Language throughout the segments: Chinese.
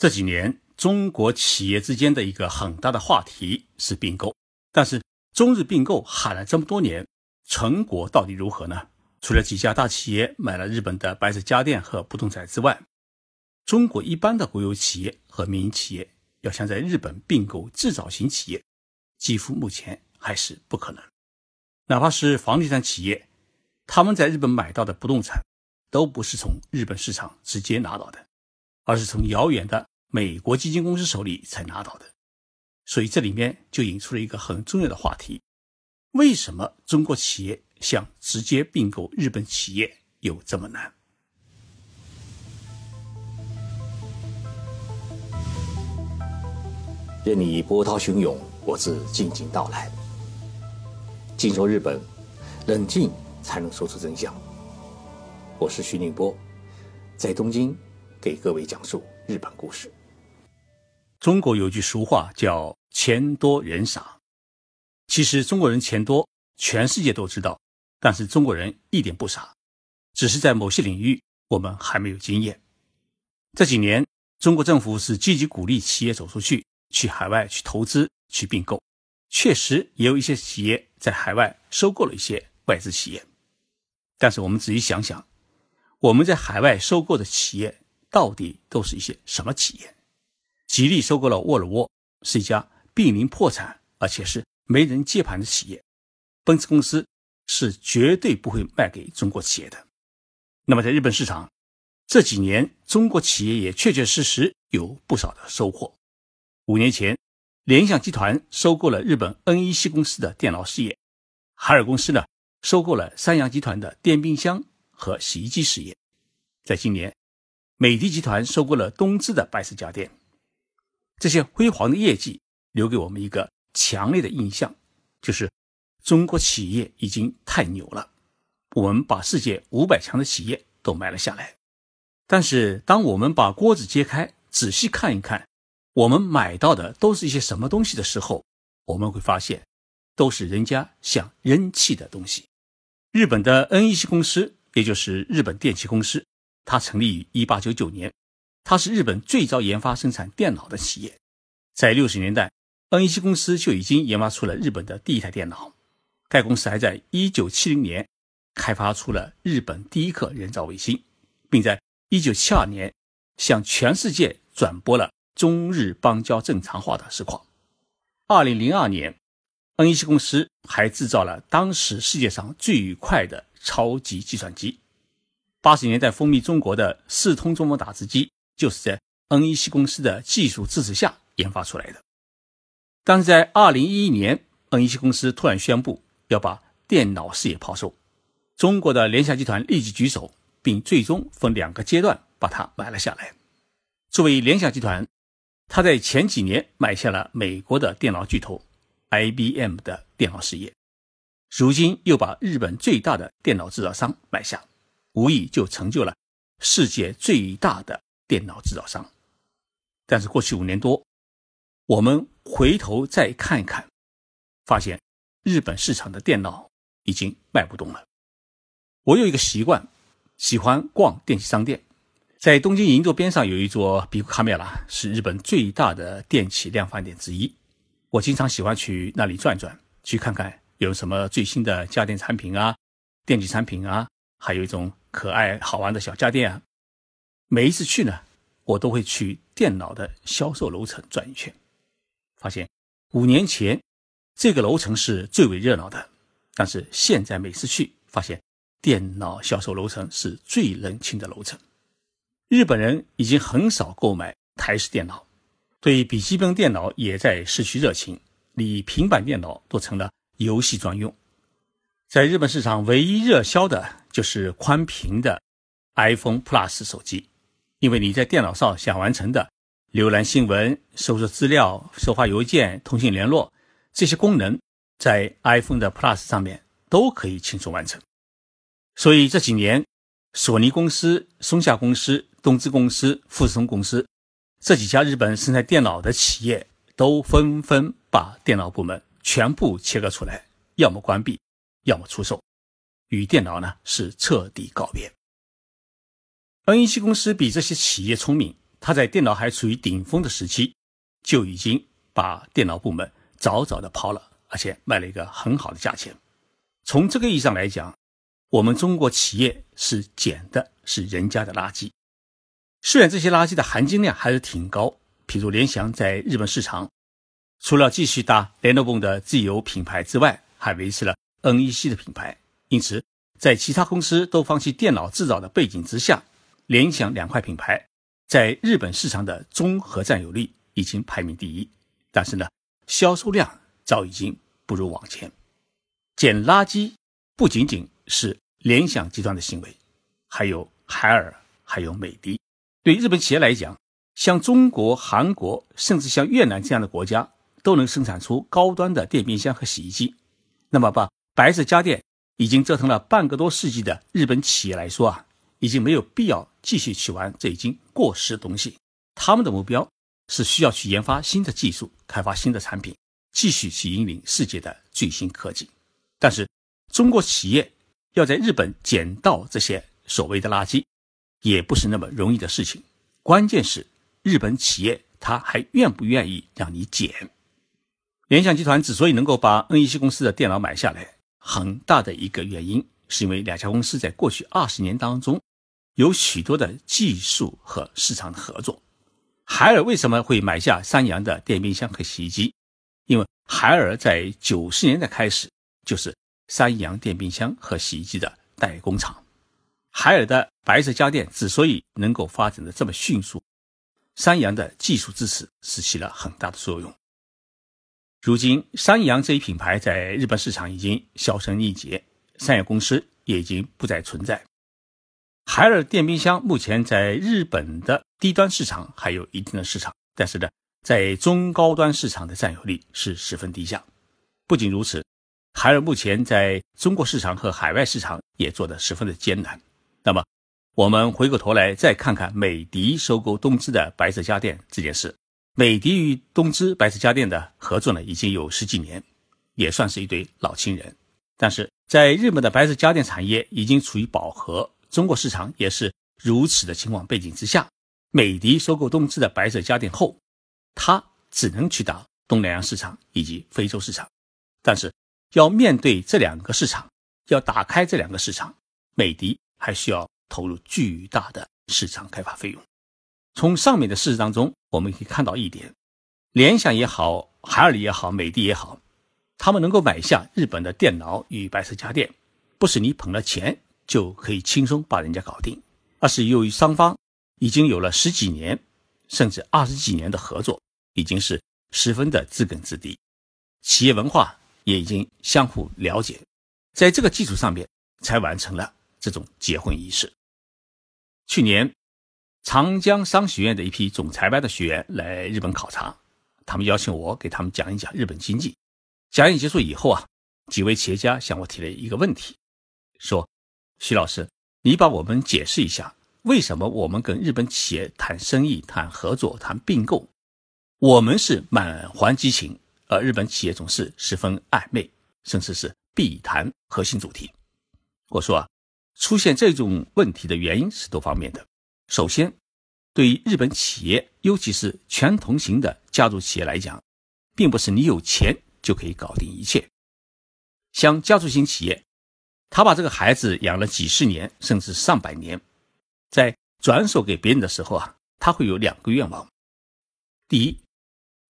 这几年，中国企业之间的一个很大的话题是并购，但是中日并购喊了这么多年，成果到底如何呢？除了几家大企业买了日本的白色家电和不动产之外，中国一般的国有企业和民营企业要想在日本并购制造型企业，几乎目前还是不可能。哪怕是房地产企业，他们在日本买到的不动产，都不是从日本市场直接拿到的，而是从遥远的。美国基金公司手里才拿到的，所以这里面就引出了一个很重要的话题：为什么中国企业想直接并购日本企业有这么难？任你波涛汹涌，我自静静到来。静说日本，冷静才能说出真相。我是徐宁波，在东京给各位讲述日本故事。中国有句俗话叫“钱多人傻”，其实中国人钱多，全世界都知道。但是中国人一点不傻，只是在某些领域我们还没有经验。这几年，中国政府是积极鼓励企业走出去，去海外去投资、去并购。确实也有一些企业在海外收购了一些外资企业。但是我们仔细想想，我们在海外收购的企业到底都是一些什么企业？吉利收购了沃尔沃，是一家濒临破产而且是没人接盘的企业。奔驰公司是绝对不会卖给中国企业的。那么在日本市场，这几年中国企业也确确实实有不少的收获。五年前，联想集团收购了日本 NEC 公司的电脑事业，海尔公司呢收购了三洋集团的电冰箱和洗衣机事业。在今年，美的集团收购了东芝的白色家电。这些辉煌的业绩留给我们一个强烈的印象，就是中国企业已经太牛了。我们把世界五百强的企业都买了下来，但是当我们把锅子揭开，仔细看一看，我们买到的都是一些什么东西的时候，我们会发现，都是人家想扔弃的东西。日本的 NEC 公司，也就是日本电器公司，它成立于一八九九年。它是日本最早研发生产电脑的企业，在六十年代，NEC 公司就已经研发出了日本的第一台电脑。该公司还在一九七零年开发出了日本第一颗人造卫星，并在一九七二年向全世界转播了中日邦交正常化的实况。二零零二年，NEC 公司还制造了当时世界上最快的超级计算机。八十年代风靡中国的四通中文打字机。就是在 NEC 公司的技术支持下研发出来的，但是在二零一一年，NEC 公司突然宣布要把电脑事业抛售，中国的联想集团立即举手，并最终分两个阶段把它买了下来。作为联想集团，他在前几年买下了美国的电脑巨头 IBM 的电脑事业，如今又把日本最大的电脑制造商买下，无疑就成就了世界最大的。电脑制造商，但是过去五年多，我们回头再看一看，发现日本市场的电脑已经卖不动了。我有一个习惯，喜欢逛电器商店，在东京银座边上有一座比库卡梅拉，是日本最大的电器量贩店之一。我经常喜欢去那里转转，去看看有什么最新的家电产品啊、电器产品啊，还有一种可爱好玩的小家电啊。每一次去呢，我都会去电脑的销售楼层转一圈，发现五年前这个楼层是最为热闹的，但是现在每次去，发现电脑销售楼层是最冷清的楼层。日本人已经很少购买台式电脑，对笔记本电脑也在失去热情，连平板电脑都成了游戏专用。在日本市场，唯一热销的就是宽屏的 iPhone Plus 手机。因为你在电脑上想完成的浏览新闻、搜索资料、收发邮件、通信联络这些功能，在 iPhone 的 Plus 上面都可以轻松完成。所以这几年，索尼公司、松下公司、东芝公司、富士通公司这几家日本生产电脑的企业，都纷纷把电脑部门全部切割出来，要么关闭，要么出售，与电脑呢是彻底告别。NEC 公司比这些企业聪明，他在电脑还处于顶峰的时期，就已经把电脑部门早早的抛了，而且卖了一个很好的价钱。从这个意义上来讲，我们中国企业是捡的是人家的垃圾。虽然这些垃圾的含金量还是挺高，比如联想在日本市场，除了继续打联络泵的自有品牌之外，还维持了 NEC 的品牌。因此，在其他公司都放弃电脑制造的背景之下，联想两块品牌在日本市场的综合占有率已经排名第一。但是呢，销售量早已经不如往前。捡垃圾不仅仅是联想集团的行为，还有海尔，还有美的。对日本企业来讲，像中国、韩国，甚至像越南这样的国家，都能生产出高端的电冰箱和洗衣机。那么，把白色家电已经折腾了半个多世纪的日本企业来说啊，已经没有必要继续去玩这已经过时的东西。他们的目标是需要去研发新的技术，开发新的产品，继续去引领世界的最新科技。但是，中国企业要在日本捡到这些所谓的垃圾。也不是那么容易的事情，关键是日本企业他还愿不愿意让你捡。联想集团之所以能够把 NEC 公司的电脑买下来，很大的一个原因是因为两家公司在过去二十年当中有许多的技术和市场的合作。海尔为什么会买下三洋的电冰箱和洗衣机？因为海尔在九十年代开始就是三洋电冰箱和洗衣机的代工厂。海尔的白色家电之所以能够发展的这么迅速，三洋的技术支持是起了很大的作用。如今，三洋这一品牌在日本市场已经销声匿迹，三洋公司也已经不再存在。海尔电冰箱目前在日本的低端市场还有一定的市场，但是呢，在中高端市场的占有率是十分低下。不仅如此，海尔目前在中国市场和海外市场也做得十分的艰难。那么，我们回过头来再看看美的收购东芝的白色家电这件事。美的与东芝白色家电的合作呢，已经有十几年，也算是一对老情人。但是在日本的白色家电产业已经处于饱和，中国市场也是如此的情况背景之下，美的收购东芝的白色家电后，它只能去打东南亚市场以及非洲市场。但是要面对这两个市场，要打开这两个市场，美的。还需要投入巨大的市场开发费用。从上面的事实当中，我们可以看到一点：联想也好，海尔也好，美的也好，他们能够买下日本的电脑与白色家电，不是你捧了钱就可以轻松把人家搞定，而是由于双方已经有了十几年甚至二十几年的合作，已经是十分的知根知底，企业文化也已经相互了解，在这个基础上面才完成了。这种结婚仪式。去年，长江商学院的一批总裁班的学员来日本考察，他们邀请我给他们讲一讲日本经济。讲演结束以后啊，几位企业家向我提了一个问题，说：“徐老师，你帮我们解释一下，为什么我们跟日本企业谈生意、谈合作、谈并购，我们是满怀激情，而日本企业总是十分暧昧，甚至是避谈核心主题？”我说啊。出现这种问题的原因是多方面的。首先，对于日本企业，尤其是全同型的家族企业来讲，并不是你有钱就可以搞定一切。像家族型企业，他把这个孩子养了几十年，甚至上百年，在转手给别人的时候啊，他会有两个愿望：第一，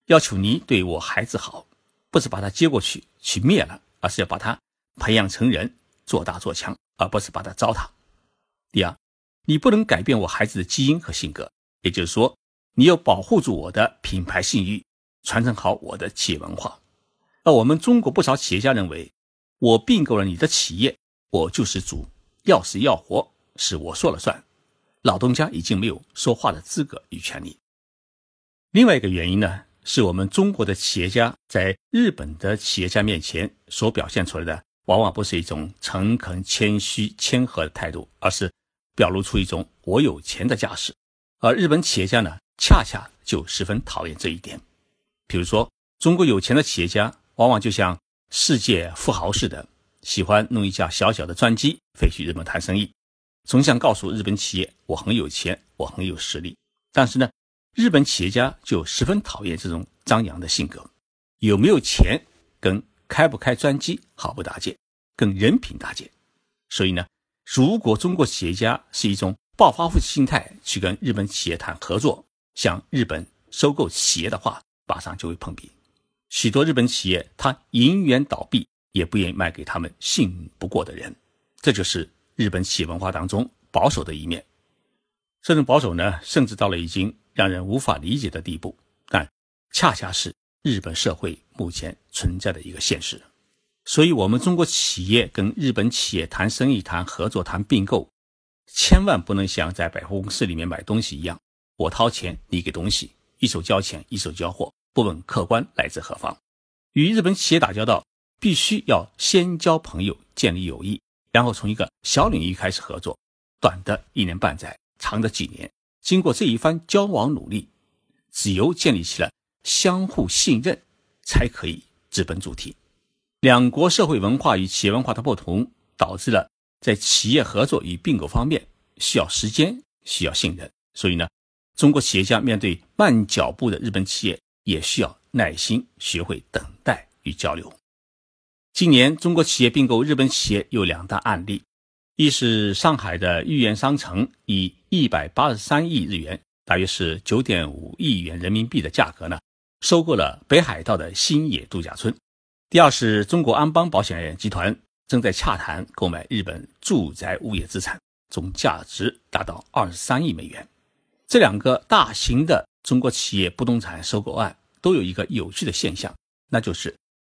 要求你对我孩子好，不是把他接过去去灭了，而是要把他培养成人，做大做强。而不是把他糟蹋。第二，你不能改变我孩子的基因和性格，也就是说，你要保护住我的品牌信誉，传承好我的企业文化。而我们中国不少企业家认为，我并购了你的企业，我就是主，要死要活是我说了算，老东家已经没有说话的资格与权利。另外一个原因呢，是我们中国的企业家在日本的企业家面前所表现出来的。往往不是一种诚恳、谦虚、谦和的态度，而是表露出一种我有钱的架势。而日本企业家呢，恰恰就十分讨厌这一点。比如说，中国有钱的企业家往往就像世界富豪似的，喜欢弄一架小小的专机飞去日本谈生意，总想告诉日本企业我很有钱，我很有实力。但是呢，日本企业家就十分讨厌这种张扬的性格。有没有钱跟开不开专机毫不搭界，跟人品搭界。所以呢，如果中国企业家是一种暴发户心态去跟日本企业谈合作，向日本收购企业的话，马上就会碰壁。许多日本企业它银元倒闭，也不愿意卖给他们信不过的人。这就是日本企业文化当中保守的一面。这种保守呢，甚至到了已经让人无法理解的地步，但恰恰是日本社会目前存在的一个现实。所以，我们中国企业跟日本企业谈生意、谈合作、谈并购，千万不能像在百货公司里面买东西一样，我掏钱，你给东西，一手交钱，一手交货，不问客观来自何方。与日本企业打交道，必须要先交朋友，建立友谊，然后从一个小领域开始合作，短的一年半载。长的几年，经过这一番交往努力，只有建立起了相互信任，才可以直奔主题。两国社会文化与企业文化的不同，导致了在企业合作与并购方面需要时间，需要信任。所以呢，中国企业家面对慢脚步的日本企业，也需要耐心，学会等待与交流。今年，中国企业并购日本企业有两大案例。一是上海的豫园商城以一百八十三亿日元，大约是九点五亿元人民币的价格呢，收购了北海道的新野度假村。第二是中国安邦保险集团正在洽谈购买日本住宅物业资产，总价值达到二十三亿美元。这两个大型的中国企业不动产收购案都有一个有趣的现象，那就是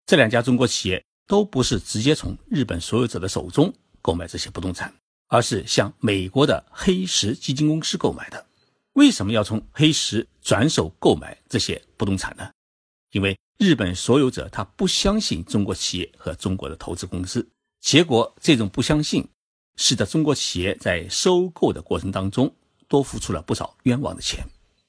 这两家中国企业都不是直接从日本所有者的手中。购买这些不动产，而是向美国的黑石基金公司购买的。为什么要从黑石转手购买这些不动产呢？因为日本所有者他不相信中国企业和中国的投资公司，结果这种不相信，使得中国企业在收购的过程当中多付出了不少冤枉的钱。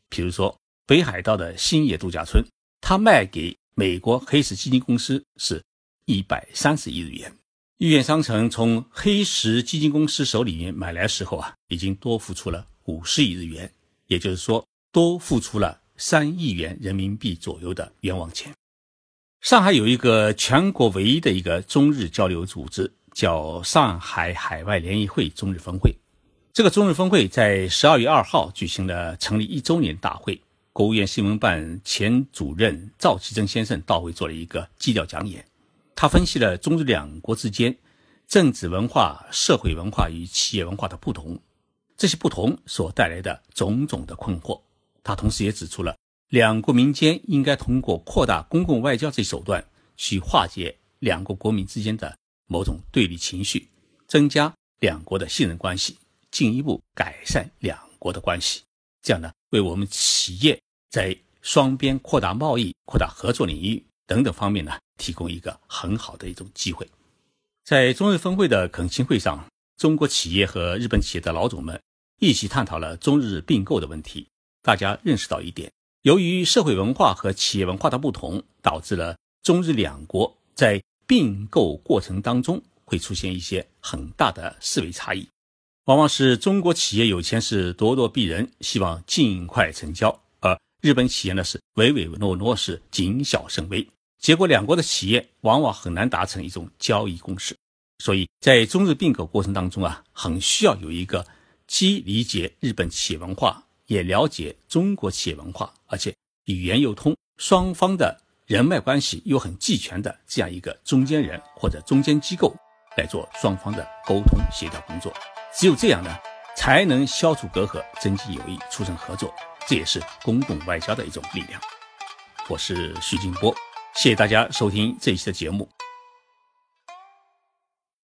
比如说北海道的新野度假村，他卖给美国黑石基金公司是一百三十亿日元。豫园商城从黑石基金公司手里面买来时候啊，已经多付出了五十亿日元，也就是说多付出了三亿元人民币左右的冤枉钱。上海有一个全国唯一的一个中日交流组织，叫上海海外联谊会中日分会。这个中日分会在十二月二号举行了成立一周年大会，国务院新闻办前主任赵其珍先生到会做了一个基调讲演。他分析了中日两国之间政治文化、社会文化与企业文化的不同，这些不同所带来的种种的困惑。他同时也指出了两国民间应该通过扩大公共外交这一手段，去化解两国国民之间的某种对立情绪，增加两国的信任关系，进一步改善两国的关系。这样呢，为我们企业在双边扩大贸易、扩大合作领域等等方面呢。提供一个很好的一种机会，在中日峰会的恳亲会上，中国企业和日本企业的老总们一起探讨了中日并购的问题。大家认识到一点，由于社会文化和企业文化的不同，导致了中日两国在并购过程当中会出现一些很大的思维差异。往往是中国企业有钱是咄咄逼人，希望尽快成交；而日本企业呢是唯唯诺诺，是谨小慎微。结果，两国的企业往往很难达成一种交易共识，所以在中日并购过程当中啊，很需要有一个既理解日本企业文化，也了解中国企业文化，而且语言又通，双方的人脉关系又很俱全的这样一个中间人或者中间机构来做双方的沟通协调工作。只有这样呢，才能消除隔阂，增进友谊，促成合作。这也是公共外交的一种力量。我是徐静波。谢谢大家收听这一期的节目。